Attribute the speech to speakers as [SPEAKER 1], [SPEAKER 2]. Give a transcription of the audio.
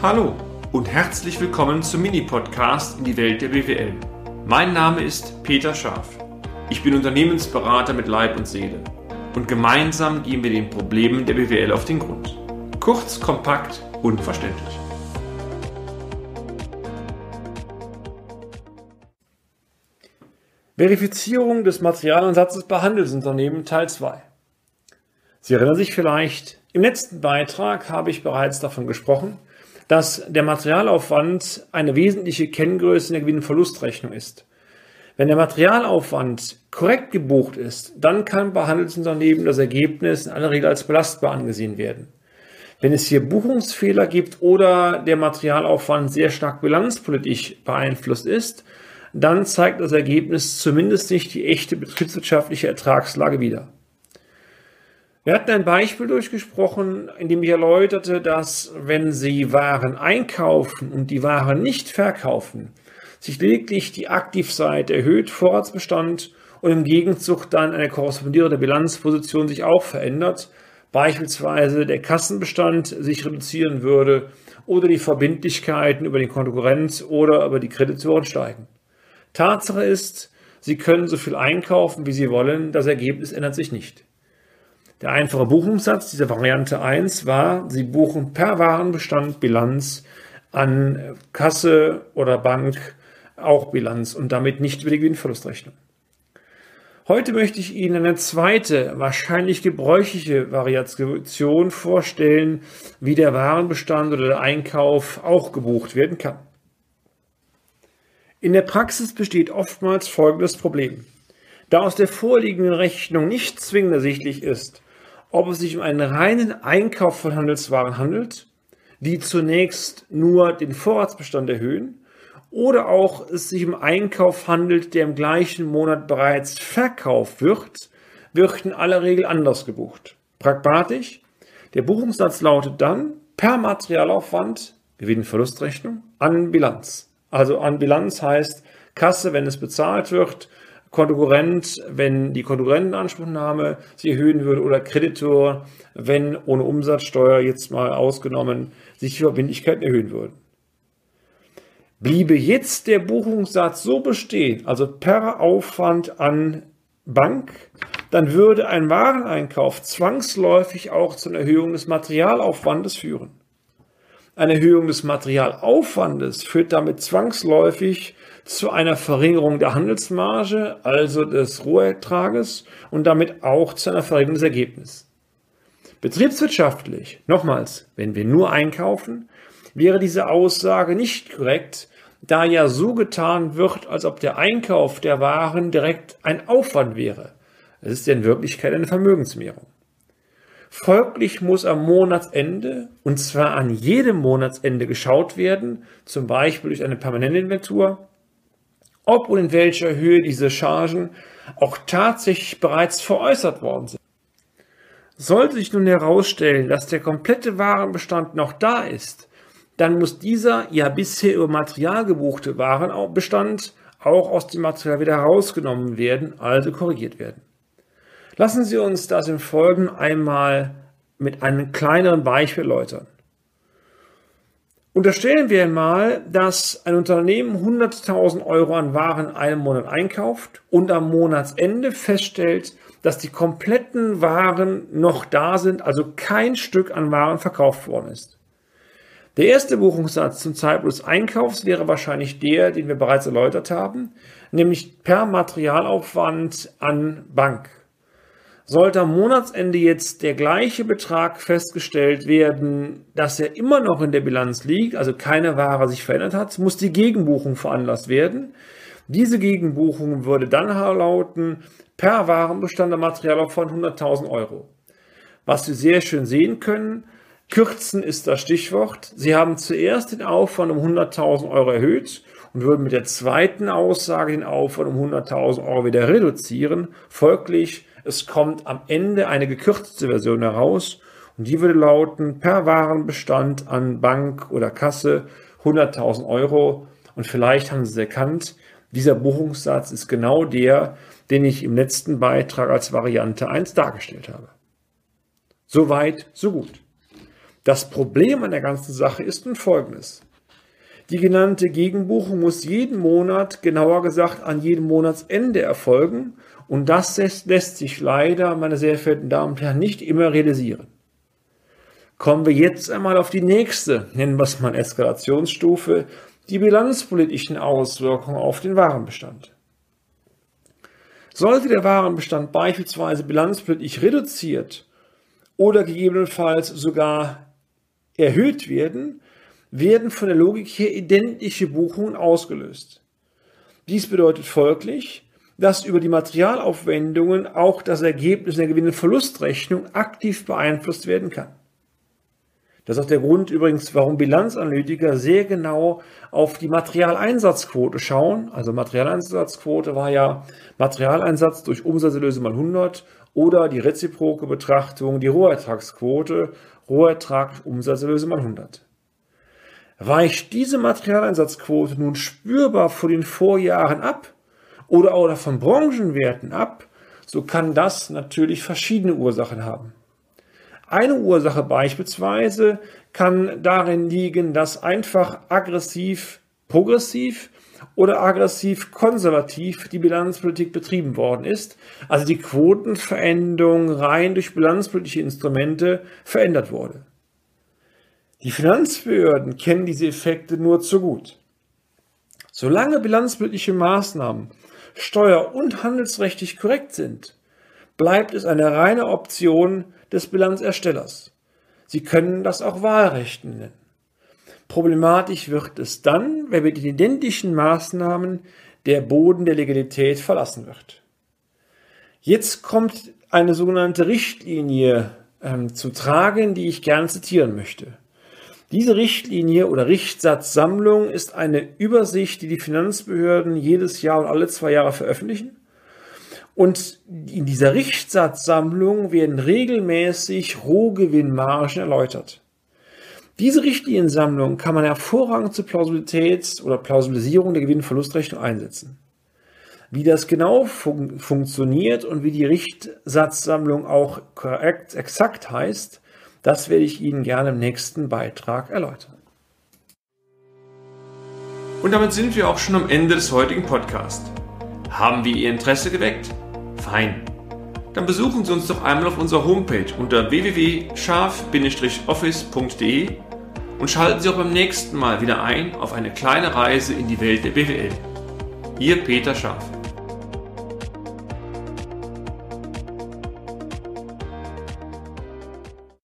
[SPEAKER 1] Hallo und herzlich willkommen zum Mini-Podcast in die Welt der BWL. Mein Name ist Peter Scharf. Ich bin Unternehmensberater mit Leib und Seele und gemeinsam gehen wir den Problemen der BWL auf den Grund. Kurz, kompakt, unverständlich.
[SPEAKER 2] Verifizierung des Materialansatzes bei Handelsunternehmen Teil 2. Sie erinnern sich vielleicht, im letzten Beitrag habe ich bereits davon gesprochen, dass der Materialaufwand eine wesentliche Kenngröße in der Gewinn-Verlustrechnung ist. Wenn der Materialaufwand korrekt gebucht ist, dann kann bei Handelsunternehmen das Ergebnis in aller Regel als belastbar angesehen werden. Wenn es hier Buchungsfehler gibt oder der Materialaufwand sehr stark bilanzpolitisch beeinflusst ist, dann zeigt das Ergebnis zumindest nicht die echte betriebswirtschaftliche Ertragslage wider. Wir hatten ein Beispiel durchgesprochen, in dem ich erläuterte, dass wenn Sie Waren einkaufen und die Waren nicht verkaufen, sich lediglich die Aktivseite erhöht, Vorratsbestand und im Gegenzug dann eine korrespondierende Bilanzposition sich auch verändert, beispielsweise der Kassenbestand sich reduzieren würde oder die Verbindlichkeiten über den Konkurrenz oder über die Kreditoren steigen. Tatsache ist, Sie können so viel einkaufen, wie Sie wollen, das Ergebnis ändert sich nicht. Der einfache Buchungssatz dieser Variante 1 war, Sie buchen per Warenbestand Bilanz an Kasse oder Bank auch Bilanz und damit nicht über die Gewinnverlustrechnung. Heute möchte ich Ihnen eine zweite, wahrscheinlich gebräuchliche Variation vorstellen, wie der Warenbestand oder der Einkauf auch gebucht werden kann. In der Praxis besteht oftmals folgendes Problem. Da aus der vorliegenden Rechnung nicht zwingend ersichtlich ist, ob es sich um einen reinen Einkauf von Handelswaren handelt, die zunächst nur den Vorratsbestand erhöhen, oder auch es sich um Einkauf handelt, der im gleichen Monat bereits verkauft wird, wird in aller Regel anders gebucht. Pragmatisch, der Buchungssatz lautet dann per Materialaufwand, Gewinn-Verlustrechnung, an Bilanz. Also an Bilanz heißt Kasse, wenn es bezahlt wird, Konkurrent, wenn die Konkurrentenanspruchnahme sich erhöhen würde oder Kreditor, wenn ohne Umsatzsteuer jetzt mal ausgenommen sich die Verbindlichkeiten erhöhen würden. Bliebe jetzt der Buchungssatz so bestehen, also per Aufwand an Bank, dann würde ein Wareneinkauf zwangsläufig auch zu einer Erhöhung des Materialaufwandes führen. Eine Erhöhung des Materialaufwandes führt damit zwangsläufig zu einer Verringerung der Handelsmarge, also des Rohertrages und damit auch zu einer Verringerung des Ergebnisses. Betriebswirtschaftlich, nochmals, wenn wir nur einkaufen, wäre diese Aussage nicht korrekt, da ja so getan wird, als ob der Einkauf der Waren direkt ein Aufwand wäre. Es ist ja in Wirklichkeit eine Vermögensmehrung. Folglich muss am Monatsende, und zwar an jedem Monatsende geschaut werden, zum Beispiel durch eine permanente Inventur, ob und in welcher Höhe diese Chargen auch tatsächlich bereits veräußert worden sind. Sollte sich nun herausstellen, dass der komplette Warenbestand noch da ist, dann muss dieser ja bisher über Material gebuchte Warenbestand auch aus dem Material wieder herausgenommen werden, also korrigiert werden. Lassen Sie uns das im Folgenden einmal mit einem kleineren Beispiel erläutern. Unterstellen wir mal, dass ein Unternehmen 100.000 Euro an Waren in einem Monat einkauft und am Monatsende feststellt, dass die kompletten Waren noch da sind, also kein Stück an Waren verkauft worden ist. Der erste Buchungssatz zum Zeitpunkt des Einkaufs wäre wahrscheinlich der, den wir bereits erläutert haben, nämlich per Materialaufwand an Bank. Sollte am Monatsende jetzt der gleiche Betrag festgestellt werden, dass er immer noch in der Bilanz liegt, also keine Ware sich verändert hat, muss die Gegenbuchung veranlasst werden. Diese Gegenbuchung würde dann lauten, per Warenbestand der Materialaufwand 100.000 Euro. Was Sie sehr schön sehen können, kürzen ist das Stichwort. Sie haben zuerst den Aufwand um 100.000 Euro erhöht und würden mit der zweiten Aussage den Aufwand um 100.000 Euro wieder reduzieren. Folglich es kommt am Ende eine gekürzte Version heraus und die würde lauten, per Warenbestand an Bank oder Kasse 100.000 Euro. Und vielleicht haben Sie es erkannt, dieser Buchungssatz ist genau der, den ich im letzten Beitrag als Variante 1 dargestellt habe. Soweit, so gut. Das Problem an der ganzen Sache ist nun folgendes. Die genannte Gegenbuchung muss jeden Monat, genauer gesagt an jedem Monatsende erfolgen und das lässt sich leider, meine sehr verehrten Damen und Herren, nicht immer realisieren. Kommen wir jetzt einmal auf die nächste, nennen wir es mal Eskalationsstufe, die bilanzpolitischen Auswirkungen auf den Warenbestand. Sollte der Warenbestand beispielsweise bilanzpolitisch reduziert oder gegebenenfalls sogar erhöht werden, werden von der Logik her identische Buchungen ausgelöst. Dies bedeutet folglich, dass über die Materialaufwendungen auch das Ergebnis der Gewinn- und Verlustrechnung aktiv beeinflusst werden kann. Das ist auch der Grund übrigens, warum Bilanzanalytiker sehr genau auf die Materialeinsatzquote schauen. Also Materialeinsatzquote war ja Materialeinsatz durch Umsatzerlöse mal 100 oder die reziproke Betrachtung, die Rohertragsquote, Rohertrag Umsatzerlöse mal 100. Weicht diese Materialeinsatzquote nun spürbar vor den Vorjahren ab oder auch von Branchenwerten ab, so kann das natürlich verschiedene Ursachen haben. Eine Ursache beispielsweise kann darin liegen, dass einfach aggressiv progressiv oder aggressiv konservativ die Bilanzpolitik betrieben worden ist, also die Quotenveränderung rein durch bilanzpolitische Instrumente verändert wurde. Die Finanzbehörden kennen diese Effekte nur zu gut. Solange bilanzpolitische Maßnahmen steuer- und handelsrechtlich korrekt sind, bleibt es eine reine Option des Bilanzerstellers. Sie können das auch Wahlrecht nennen. Problematisch wird es dann, wenn mit den identischen Maßnahmen der Boden der Legalität verlassen wird. Jetzt kommt eine sogenannte Richtlinie ähm, zu tragen, die ich gerne zitieren möchte. Diese Richtlinie oder Richtsatzsammlung ist eine Übersicht, die die Finanzbehörden jedes Jahr und alle zwei Jahre veröffentlichen. Und in dieser Richtsatzsammlung werden regelmäßig Rohgewinnmargen erläutert. Diese Richtliniensammlung kann man hervorragend zur Plausibilitäts- oder Plausibilisierung der Gewinn-Verlustrechnung einsetzen. Wie das genau fun funktioniert und wie die Richtsatzsammlung auch korrekt, exakt heißt, das werde ich Ihnen gerne im nächsten Beitrag erläutern.
[SPEAKER 1] Und damit sind wir auch schon am Ende des heutigen Podcasts. Haben wir Ihr Interesse geweckt? Fein. Dann besuchen Sie uns doch einmal auf unserer Homepage unter www.scharf-office.de und schalten Sie auch beim nächsten Mal wieder ein auf eine kleine Reise in die Welt der BWL. Ihr Peter Scharf.